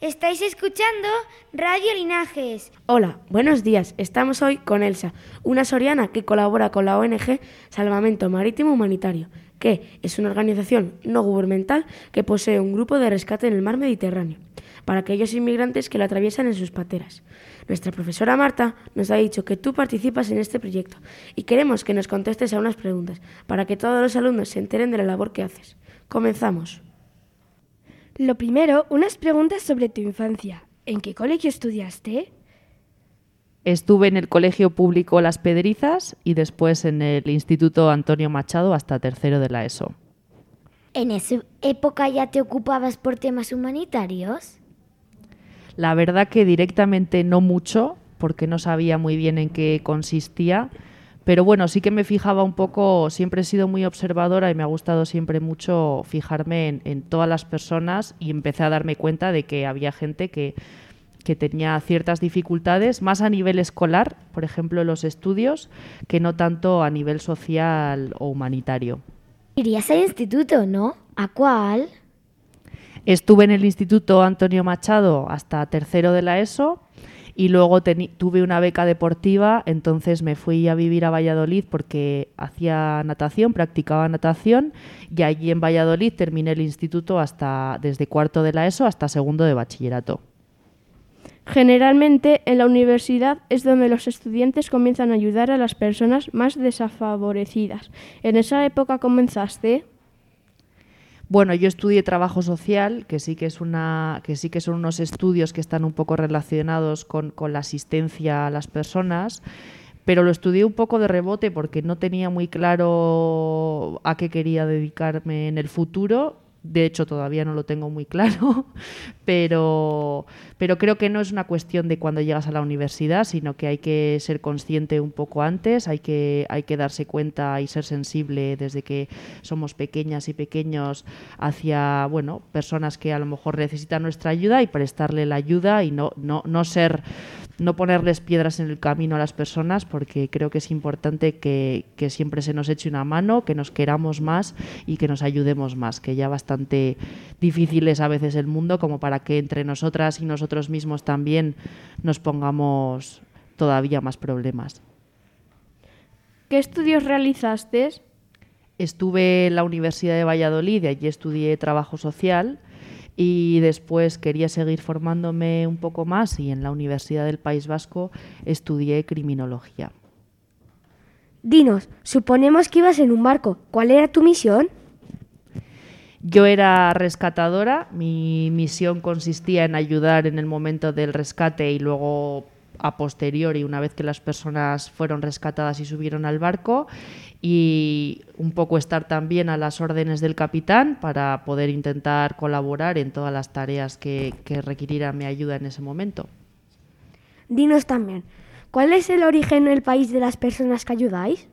Estáis escuchando Radio Linajes. Hola, buenos días. Estamos hoy con Elsa, una soriana que colabora con la ONG Salvamento Marítimo Humanitario, que es una organización no gubernamental que posee un grupo de rescate en el mar Mediterráneo para aquellos inmigrantes que lo atraviesan en sus pateras. Nuestra profesora Marta nos ha dicho que tú participas en este proyecto y queremos que nos contestes a unas preguntas para que todos los alumnos se enteren de la labor que haces. Comenzamos. Lo primero, unas preguntas sobre tu infancia. ¿En qué colegio estudiaste? Estuve en el Colegio Público Las Pedrizas y después en el Instituto Antonio Machado hasta tercero de la ESO. ¿En esa época ya te ocupabas por temas humanitarios? La verdad que directamente no mucho, porque no sabía muy bien en qué consistía, pero bueno, sí que me fijaba un poco, siempre he sido muy observadora y me ha gustado siempre mucho fijarme en, todas las personas y empecé a darme cuenta de que había gente que, que tenía ciertas dificultades, más a nivel escolar, por ejemplo, en los estudios, que no tanto a nivel social o humanitario. Irías al instituto, ¿no? ¿A cuál? Estuve en el Instituto Antonio Machado hasta tercero de la ESO y luego tuve una beca deportiva, entonces me fui a vivir a Valladolid porque hacía natación, practicaba natación y allí en Valladolid terminé el instituto hasta desde cuarto de la ESO hasta segundo de bachillerato. Generalmente en la universidad es donde los estudiantes comienzan a ayudar a las personas más desfavorecidas. ¿En esa época comenzaste? Bueno, yo estudié trabajo social, que sí que es una, que sí que son unos estudios que están un poco relacionados con, con la asistencia a las personas pero lo estudié un poco de rebote porque no tenía muy claro a qué quería dedicarme en el futuro de hecho, todavía no lo tengo muy claro, pero, pero creo que no es una cuestión de cuando llegas a la universidad, sino que hay que ser consciente un poco antes, hay que, hay que darse cuenta y ser sensible desde que somos pequeñas y pequeños hacia bueno, personas que a lo mejor necesitan nuestra ayuda y prestarle la ayuda y no, no, no ser no ponerles piedras en el camino a las personas porque creo que es importante que, siempre se nos eche una mano, que nos queramos más y que nos ayudemos más, que ya bastante difícil es a veces el mundo como para que entre nosotras y nosotros mismos también nos pongamos todavía más problemas. ¿Qué estudios realizaste? Estuve en la Universidad de Valladolid y allí estudié trabajo social y después quería seguir formándome un poco más y en la Universidad del País Vasco estudié criminología. Dinos, suponemos que ibas en un barco. ¿Cuál era tu misión? Yo era rescatadora, mi misión consistía en ayudar en el momento del rescate y luego a posteriori, una vez que las personas fueron rescatadas y subieron al barco, y un poco estar también a las órdenes del capitán para poder intentar colaborar en todas las tareas que, que requirieran mi ayuda en ese momento. Dinos también, ¿cuál es el origen del país de las personas que ayudáis?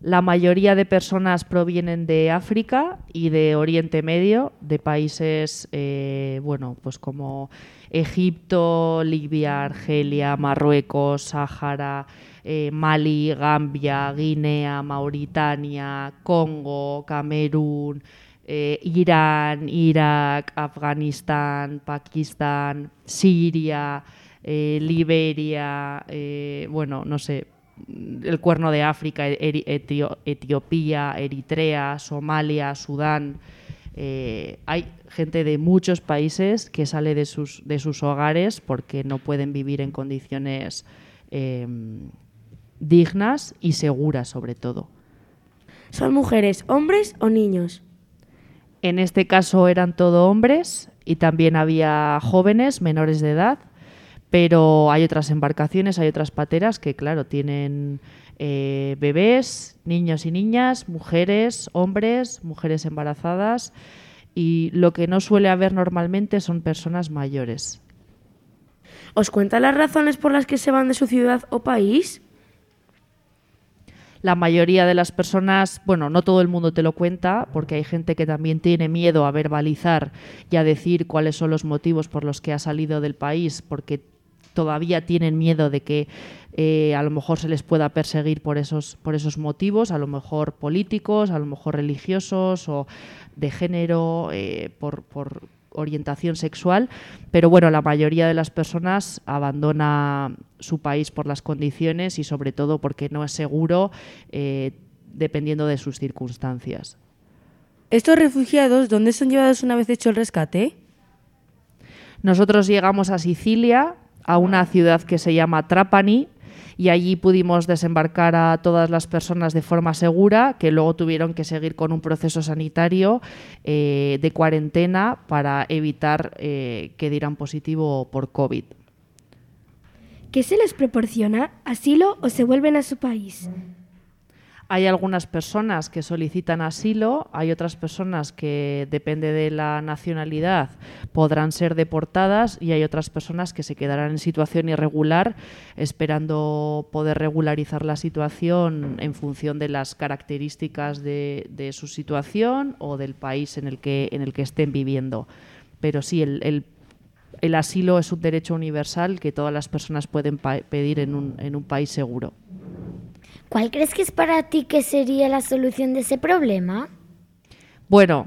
La mayoría de personas provienen de África y de Oriente Medio, de países, eh, bueno, pues como Egipto, Libia, Argelia, Marruecos, Sáhara, eh, Mali, Gambia, Guinea, Mauritania, Congo, Camerún, eh, Irán, Irak, Afganistán, Pakistán, Siria, Liberia, bueno, no sé, el cuerno de África, Etiopía, Eritrea, Somalia, Sudán. Eh, hay gente de muchos países que sale de sus, de sus hogares porque no pueden vivir en condiciones em, dignas y seguras sobre todo. ¿Son mujeres, hombres o niños? En este caso eran todo hombres y también había jóvenes menores de edad pero hay otras embarcaciones, hay otras pateras que, claro, tienen eh, bebés, niños y niñas, mujeres, hombres, mujeres embarazadas y lo que no suele haber normalmente son personas mayores. ¿Os cuenta las razones por las que se van de su ciudad o país? La mayoría de las personas, bueno, no todo el mundo te lo cuenta, porque hay gente que también tiene miedo a verbalizar y a decir cuáles son los motivos por los que ha salido del país, porque todavía tienen miedo de que eh, a lo mejor se les pueda perseguir por esos, por esos motivos, a lo mejor políticos, a lo mejor religiosos o de género, eh, por, orientación sexual, pero bueno, la mayoría de las personas abandona su país por las condiciones y sobre todo porque no es seguro eh, dependiendo de sus circunstancias. ¿Estos refugiados dónde son llevados una vez hecho el rescate? Nosotros llegamos a Sicilia, a una ciudad que se llama Trapani, y allí pudimos desembarcar a todas las personas de forma segura, que luego tuvieron que seguir con un proceso sanitario eh, de cuarentena para evitar eh, que dieran positivo por COVID. ¿Qué se les proporciona? ¿Asilo o se vuelven a su país? Hay algunas personas que solicitan asilo, hay otras personas que, depende de la nacionalidad, podrán ser deportadas y hay otras personas que se quedarán en situación irregular esperando poder regularizar la situación en función de las características de, su situación o del país en el que, en el que estén viviendo. Pero sí, el, el, asilo es un derecho universal que todas las personas pueden pedir en un, en un país seguro. ¿Cuál crees que es para ti que sería la solución de ese problema? Bueno,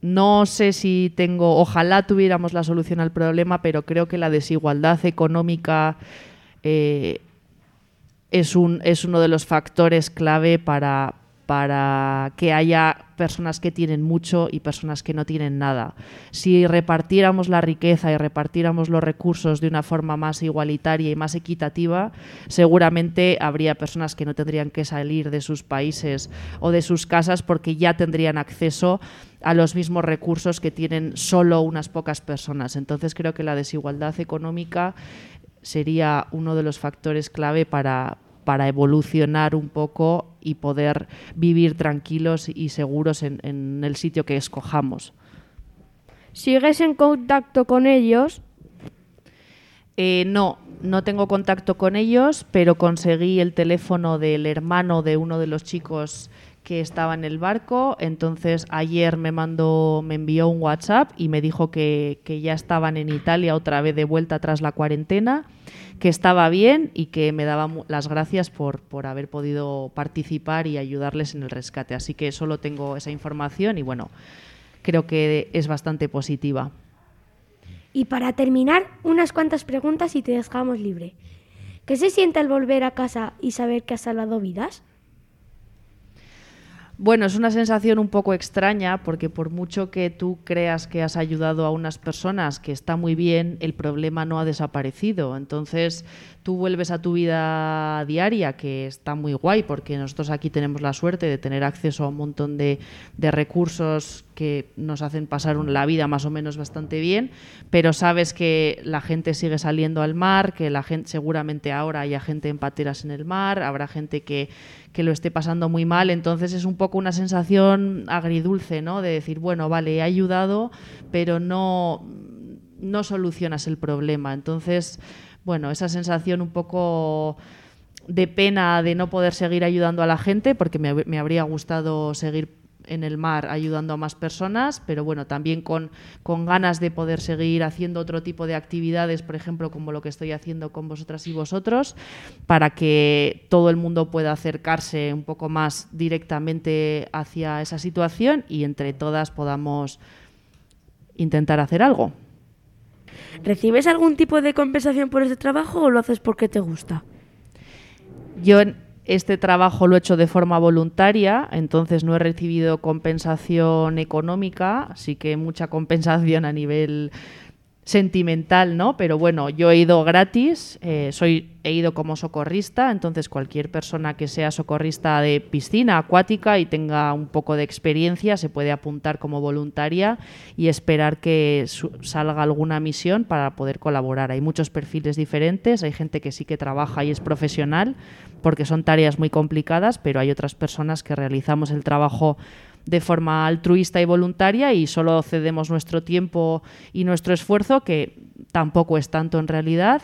no sé si tengo, ojalá tuviéramos la solución al problema, pero creo que la desigualdad económica eh, es, un, es uno de los factores clave para, para que haya personas que tienen mucho y personas que no tienen nada. Si repartiéramos la riqueza y repartiéramos los recursos de una forma más igualitaria y más equitativa, seguramente habría personas que no tendrían que salir de sus países o de sus casas porque ya tendrían acceso a los mismos recursos que tienen solo unas pocas personas. Entonces creo que la desigualdad económica sería uno de los factores clave para, para evolucionar un poco y poder vivir tranquilos y seguros en, el sitio que escojamos. ¿Sigues en contacto con ellos? Eh, no, no tengo contacto con ellos, pero conseguí el teléfono del hermano de uno de los chicos que estaba en el barco. Entonces ayer me mandó, me envió un WhatsApp y me dijo que, que ya estaban en Italia otra vez de vuelta tras la cuarentena que estaba bien y que me daba las gracias por, por haber podido participar y ayudarles en el rescate. Así que solo tengo esa información y bueno, creo que es bastante positiva. Y para terminar, unas cuantas preguntas y te dejamos libre. ¿Qué se siente al volver a casa y saber que has salvado vidas? Bueno, es una sensación un poco extraña porque por mucho que tú creas que has ayudado a unas personas, que está muy bien, el problema no ha desaparecido. Entonces tú vuelves a tu vida diaria, que está muy guay porque nosotros aquí tenemos la suerte de tener acceso a un montón de, recursos que nos hacen pasar la vida más o menos bastante bien, pero sabes que la gente sigue saliendo al mar, que la gente seguramente ahora haya gente en pateras en el mar, habrá gente que, que lo esté pasando muy mal, entonces es un poco una sensación agridulce, ¿no? De decir, bueno, vale, he ayudado, pero no, no solucionas el problema. Entonces, bueno, esa sensación un poco de pena de no poder seguir ayudando a la gente, porque me, me habría gustado seguir en el mar ayudando a más personas, pero bueno, también con, con ganas de poder seguir haciendo otro tipo de actividades, por ejemplo, como lo que estoy haciendo con vosotras y vosotros, para que todo el mundo pueda acercarse un poco más directamente hacia esa situación y entre todas podamos intentar hacer algo. ¿Recibes algún tipo de compensación por ese trabajo o lo haces porque te gusta? Yo este trabajo lo he hecho de forma voluntaria, entonces no he recibido compensación económica, sí que mucha compensación a nivel sentimental, ¿no? Pero bueno, yo he ido gratis, eh, soy, he ido como socorrista, entonces cualquier persona que sea socorrista de piscina acuática y tenga un poco de experiencia se puede apuntar como voluntaria y esperar que salga alguna misión para poder colaborar. Hay muchos perfiles diferentes, hay gente que sí que trabaja y es profesional porque son tareas muy complicadas, pero hay otras personas que realizamos el trabajo de forma altruista y voluntaria y solo cedemos nuestro tiempo y nuestro esfuerzo, que tampoco es tanto en realidad.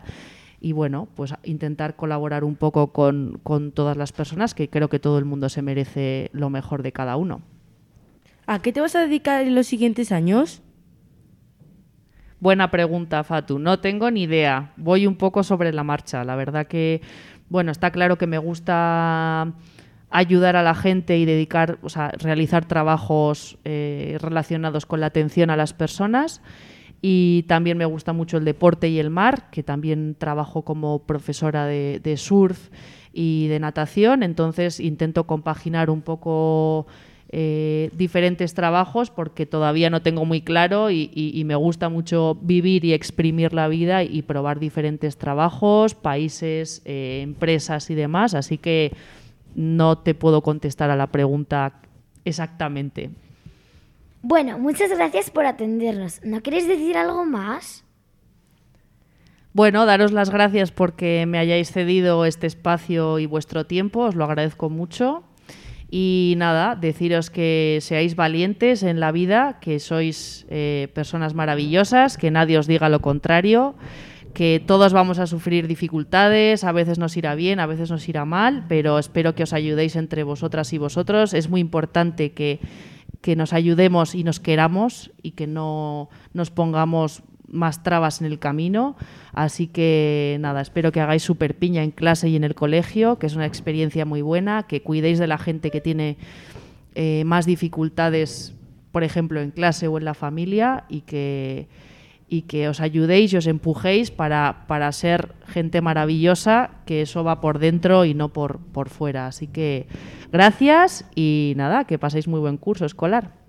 Y bueno, pues intentar colaborar un poco con, con todas las personas, que creo que todo el mundo se merece lo mejor de cada uno. ¿A qué te vas a dedicar en los siguientes años? Buena pregunta, Fatu. No tengo ni idea. Voy un poco sobre la marcha. La verdad que, bueno, está claro que me gusta ayudar a la gente y dedicar, o sea, realizar trabajos eh, relacionados con la atención a las personas. y también me gusta mucho el deporte y el mar, que también trabajo como profesora de, surf y de natación, entonces intento compaginar un poco eh, diferentes trabajos porque todavía no tengo muy claro y me gusta mucho vivir y exprimir la vida y probar diferentes trabajos, países, eh, empresas y demás, así que no te puedo contestar a la pregunta exactamente. Bueno, muchas gracias por atendernos. ¿No queréis decir algo más? Bueno, daros las gracias porque me hayáis cedido este espacio y vuestro tiempo, os lo agradezco mucho. Y nada, deciros que seáis valientes en la vida, que sois eh, personas maravillosas, que nadie os diga lo contrario, que todos vamos a sufrir dificultades, a veces nos irá bien, a veces nos irá mal, pero espero que os ayudéis entre vosotras y vosotros. Es muy importante que, que nos ayudemos y nos queramos y que no nos pongamos más trabas en el camino. Así que nada, espero que hagáis super piña en clase y en el colegio, que es una experiencia muy buena, que cuidéis de la gente que tiene eh, más dificultades, por ejemplo, en clase o en la familia, y que, y que os ayudéis y os empujéis para, para ser gente maravillosa, que eso va por dentro y no por, por fuera. Así que gracias y nada, que paséis muy buen curso escolar.